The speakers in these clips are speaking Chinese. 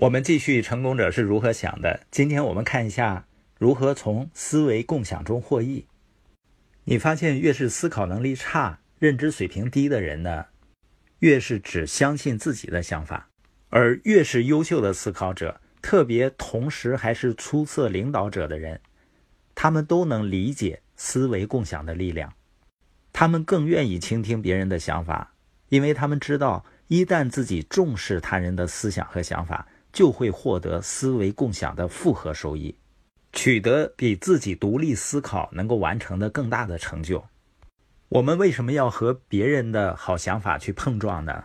我们继续成功者是如何想的。今天我们看一下如何从思维共享中获益。你发现越是思考能力差、认知水平低的人呢，越是只相信自己的想法；而越是优秀的思考者，特别同时还是出色领导者的人，他们都能理解思维共享的力量。他们更愿意倾听别人的想法，因为他们知道，一旦自己重视他人的思想和想法。就会获得思维共享的复合收益，取得比自己独立思考能够完成的更大的成就。我们为什么要和别人的好想法去碰撞呢？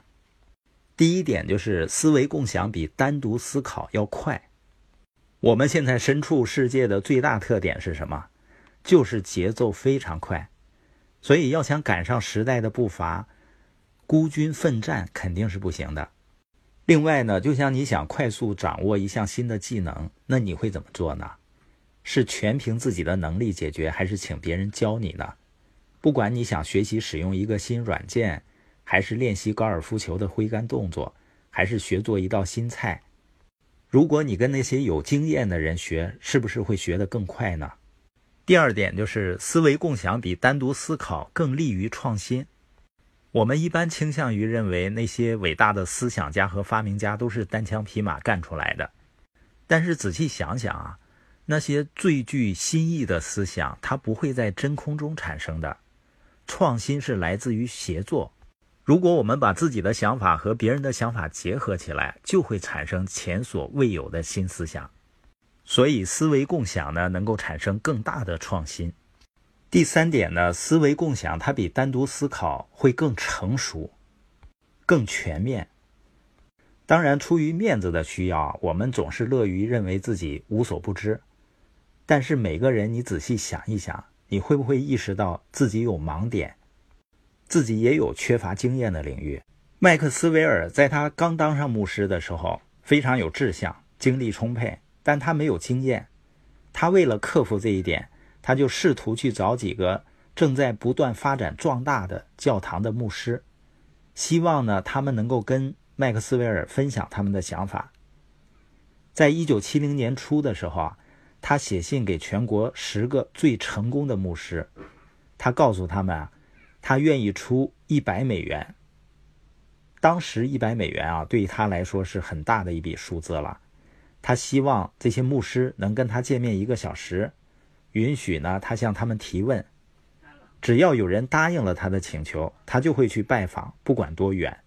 第一点就是思维共享比单独思考要快。我们现在身处世界的最大特点是什么？就是节奏非常快，所以要想赶上时代的步伐，孤军奋战肯定是不行的。另外呢，就像你想快速掌握一项新的技能，那你会怎么做呢？是全凭自己的能力解决，还是请别人教你呢？不管你想学习使用一个新软件，还是练习高尔夫球的挥杆动作，还是学做一道新菜，如果你跟那些有经验的人学，是不是会学得更快呢？第二点就是思维共享比单独思考更利于创新。我们一般倾向于认为那些伟大的思想家和发明家都是单枪匹马干出来的，但是仔细想想啊，那些最具新意的思想，它不会在真空中产生的。创新是来自于协作。如果我们把自己的想法和别人的想法结合起来，就会产生前所未有的新思想。所以，思维共享呢，能够产生更大的创新。第三点呢，思维共享它比单独思考会更成熟、更全面。当然，出于面子的需要，我们总是乐于认为自己无所不知。但是每个人，你仔细想一想，你会不会意识到自己有盲点，自己也有缺乏经验的领域？麦克斯韦尔在他刚当上牧师的时候，非常有志向，精力充沛，但他没有经验。他为了克服这一点。他就试图去找几个正在不断发展壮大的教堂的牧师，希望呢他们能够跟麦克斯韦尔分享他们的想法。在一九七零年初的时候啊，他写信给全国十个最成功的牧师，他告诉他们啊，他愿意出一百美元。当时一百美元啊，对于他来说是很大的一笔数字了。他希望这些牧师能跟他见面一个小时。允许呢，他向他们提问，只要有人答应了他的请求，他就会去拜访，不管多远。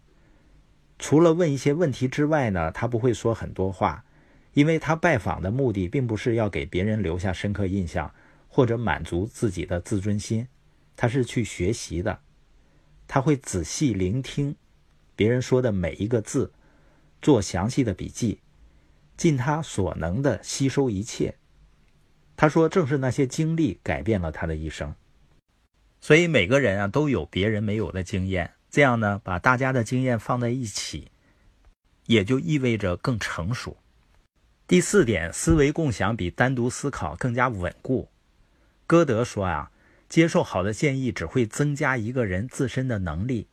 除了问一些问题之外呢，他不会说很多话，因为他拜访的目的并不是要给别人留下深刻印象，或者满足自己的自尊心，他是去学习的。他会仔细聆听别人说的每一个字，做详细的笔记，尽他所能的吸收一切。他说：“正是那些经历改变了他的一生，所以每个人啊都有别人没有的经验。这样呢，把大家的经验放在一起，也就意味着更成熟。第四点，思维共享比单独思考更加稳固。歌德说啊，接受好的建议只会增加一个人自身的能力。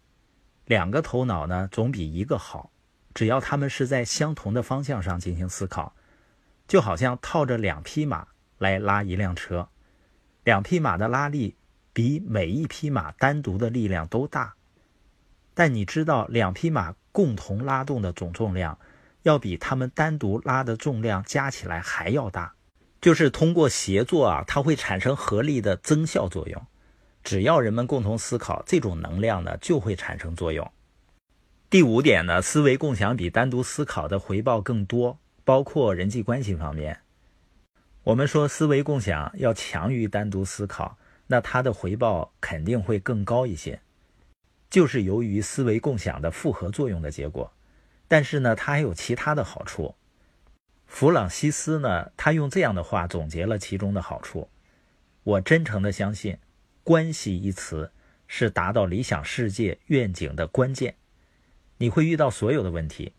两个头脑呢，总比一个好。只要他们是在相同的方向上进行思考，就好像套着两匹马。”来拉一辆车，两匹马的拉力比每一匹马单独的力量都大。但你知道，两匹马共同拉动的总重量，要比他们单独拉的重量加起来还要大。就是通过协作啊，它会产生合力的增效作用。只要人们共同思考，这种能量呢就会产生作用。第五点呢，思维共享比单独思考的回报更多，包括人际关系方面。我们说思维共享要强于单独思考，那它的回报肯定会更高一些，就是由于思维共享的复合作用的结果。但是呢，它还有其他的好处。弗朗西斯呢，他用这样的话总结了其中的好处：我真诚的相信，关系一词是达到理想世界愿景的关键。你会遇到所有的问题，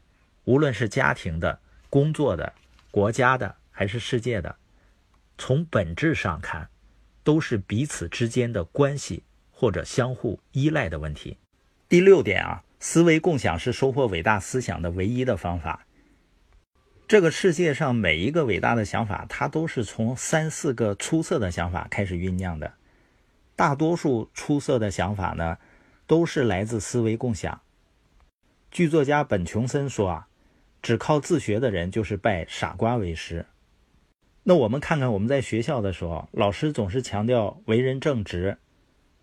无论是家庭的、工作的、国家的，还是世界的。从本质上看，都是彼此之间的关系或者相互依赖的问题。第六点啊，思维共享是收获伟大思想的唯一的方法。这个世界上每一个伟大的想法，它都是从三四个出色的想法开始酝酿的。大多数出色的想法呢，都是来自思维共享。剧作家本·琼森说啊，只靠自学的人就是拜傻瓜为师。那我们看看我们在学校的时候，老师总是强调为人正直，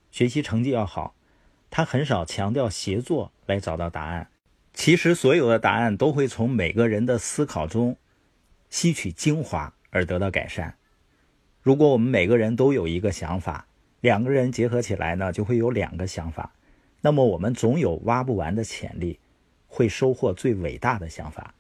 学习成绩要好，他很少强调协作来找到答案。其实所有的答案都会从每个人的思考中吸取精华而得到改善。如果我们每个人都有一个想法，两个人结合起来呢，就会有两个想法，那么我们总有挖不完的潜力，会收获最伟大的想法。